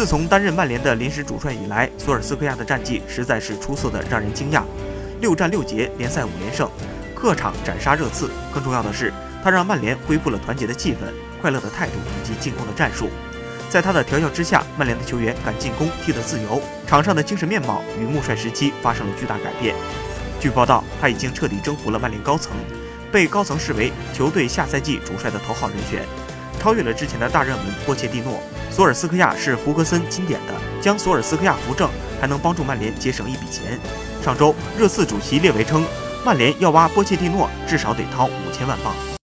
自从担任曼联的临时主帅以来，索尔斯克亚的战绩实在是出色的让人惊讶，六战六捷，联赛五连胜，客场斩杀热刺。更重要的是，他让曼联恢复了团结的气氛、快乐的态度以及进攻的战术。在他的调教之下，曼联的球员敢进攻，踢得自由，场上的精神面貌与穆帅时期发生了巨大改变。据报道，他已经彻底征服了曼联高层，被高层视为球队下赛季主帅的头号人选，超越了之前的大热门波切蒂诺。索尔斯克亚是福格森钦点的，将索尔斯克亚扶正，还能帮助曼联节省一笔钱。上周，热刺主席列维称，曼联要挖波切蒂诺，至少得掏五千万镑。